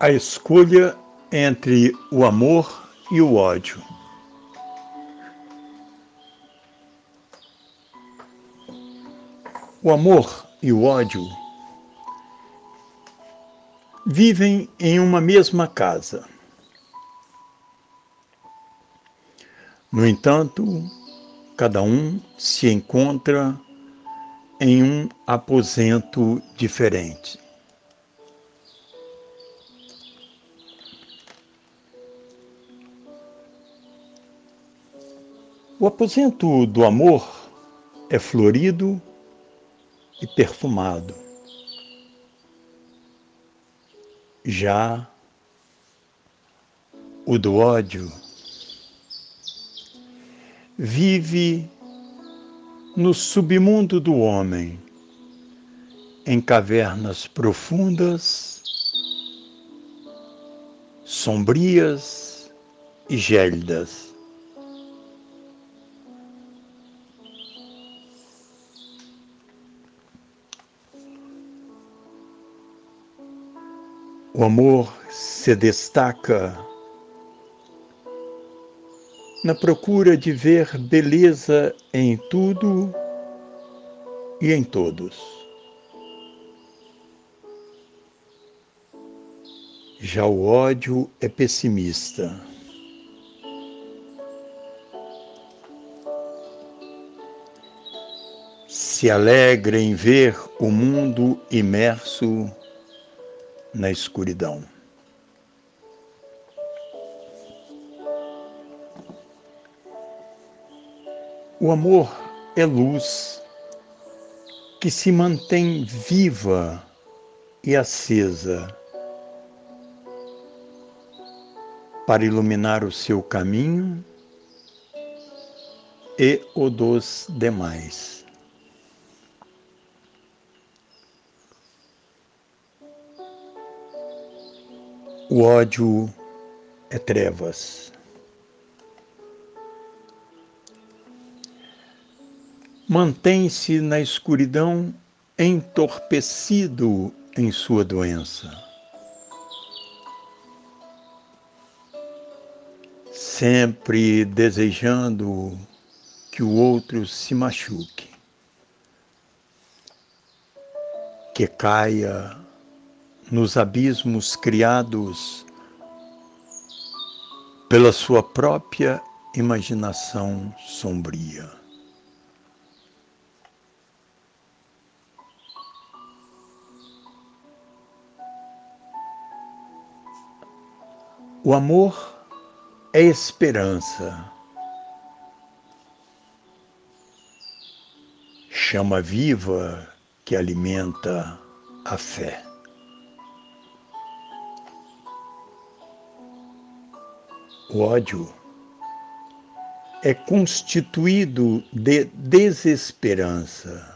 A escolha entre o amor e o ódio. O amor e o ódio vivem em uma mesma casa. No entanto, cada um se encontra em um aposento diferente. O aposento do amor é florido e perfumado. Já o do ódio vive no submundo do homem, em cavernas profundas, sombrias e gélidas. O amor se destaca na procura de ver beleza em tudo e em todos. Já o ódio é pessimista. Se alegra em ver o mundo imerso na escuridão. O amor é luz que se mantém viva e acesa para iluminar o seu caminho e o dos demais. O ódio é trevas. Mantém-se na escuridão entorpecido em sua doença. Sempre desejando que o outro se machuque, que caia nos abismos criados pela sua própria imaginação sombria. O amor é esperança, chama viva que alimenta a fé. O ódio é constituído de desesperança.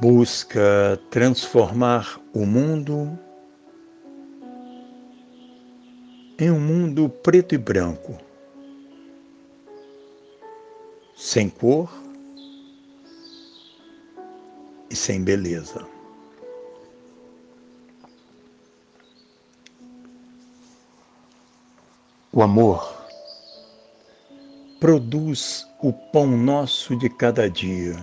Busca transformar o mundo em um mundo preto e branco, sem cor e sem beleza. O amor produz o pão nosso de cada dia.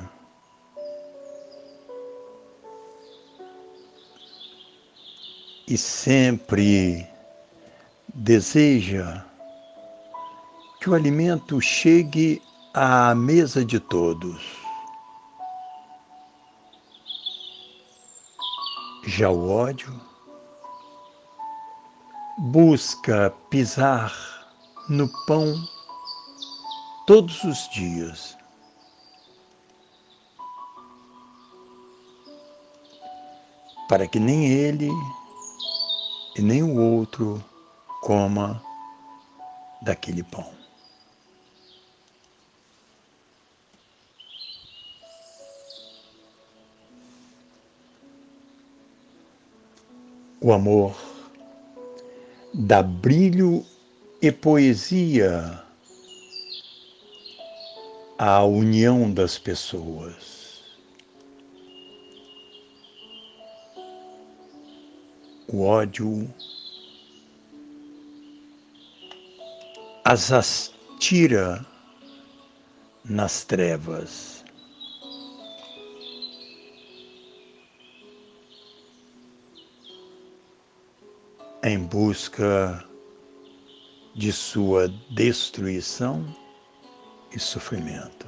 E sempre deseja que o alimento chegue à mesa de todos. Já o ódio busca pisar no pão todos os dias. Para que nem ele e nem o outro coma daquele pão. O amor dá brilho e poesia à união das pessoas. O ódio as astira nas trevas. Em busca de sua destruição e sofrimento.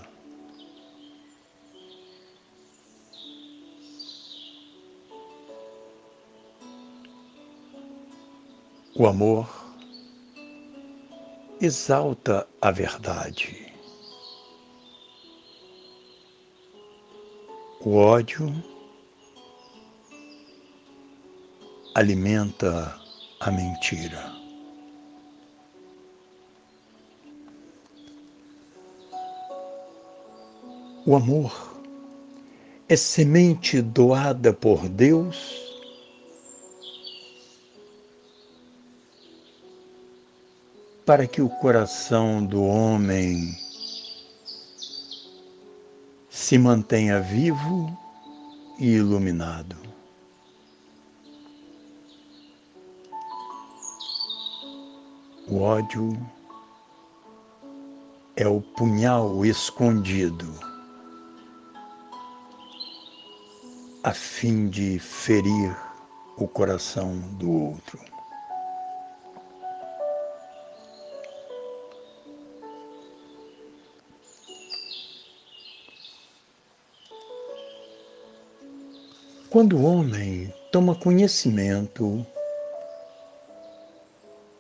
O amor exalta a verdade. O ódio alimenta a mentira. O amor é semente doada por Deus para que o coração do homem se mantenha vivo e iluminado. O ódio é o punhal escondido a fim de ferir o coração do outro. Quando o homem toma conhecimento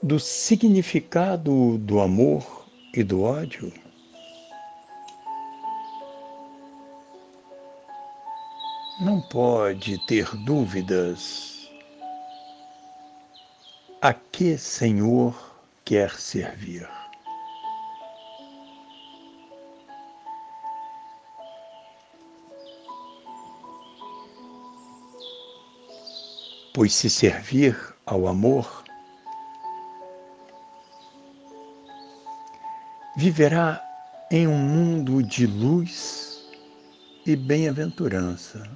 do significado do amor e do ódio, não pode ter dúvidas a que Senhor quer servir. pois se servir ao amor, viverá em um mundo de luz e bem-aventurança.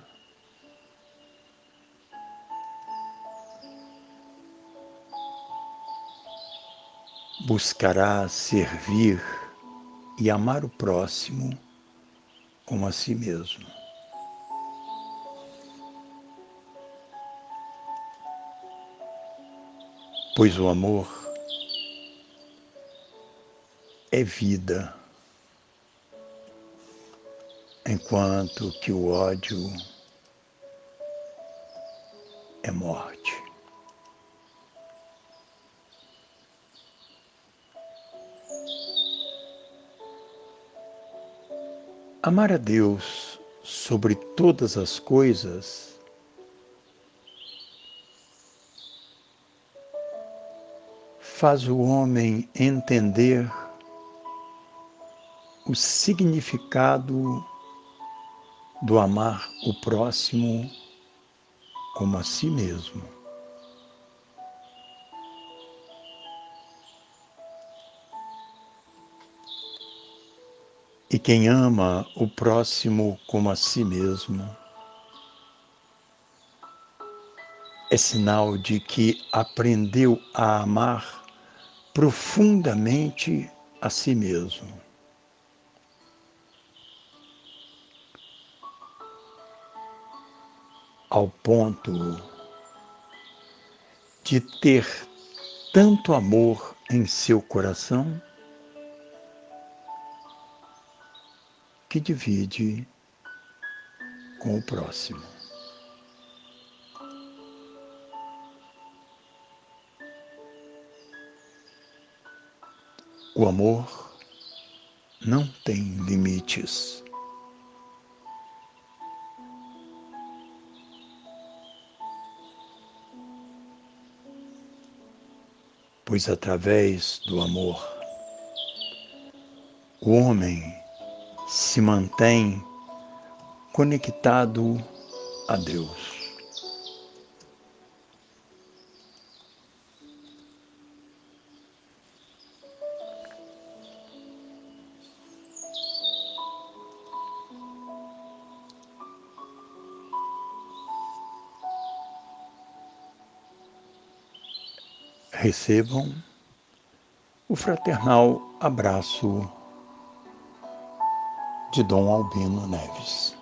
Buscará servir e amar o próximo como a si mesmo. pois o amor é vida, enquanto que o ódio é morte. Amar a Deus sobre todas as coisas faz o homem entender o significado do amar o próximo como a si mesmo. E quem ama o próximo como a si mesmo é sinal de que aprendeu a amar profundamente a si mesmo. Ao ponto de ter tanto amor em seu coração que divide com o próximo. O amor não tem limites. Pois através do amor, o homem se mantém conectado a Deus. Recebam o fraternal abraço de Dom Albino Neves.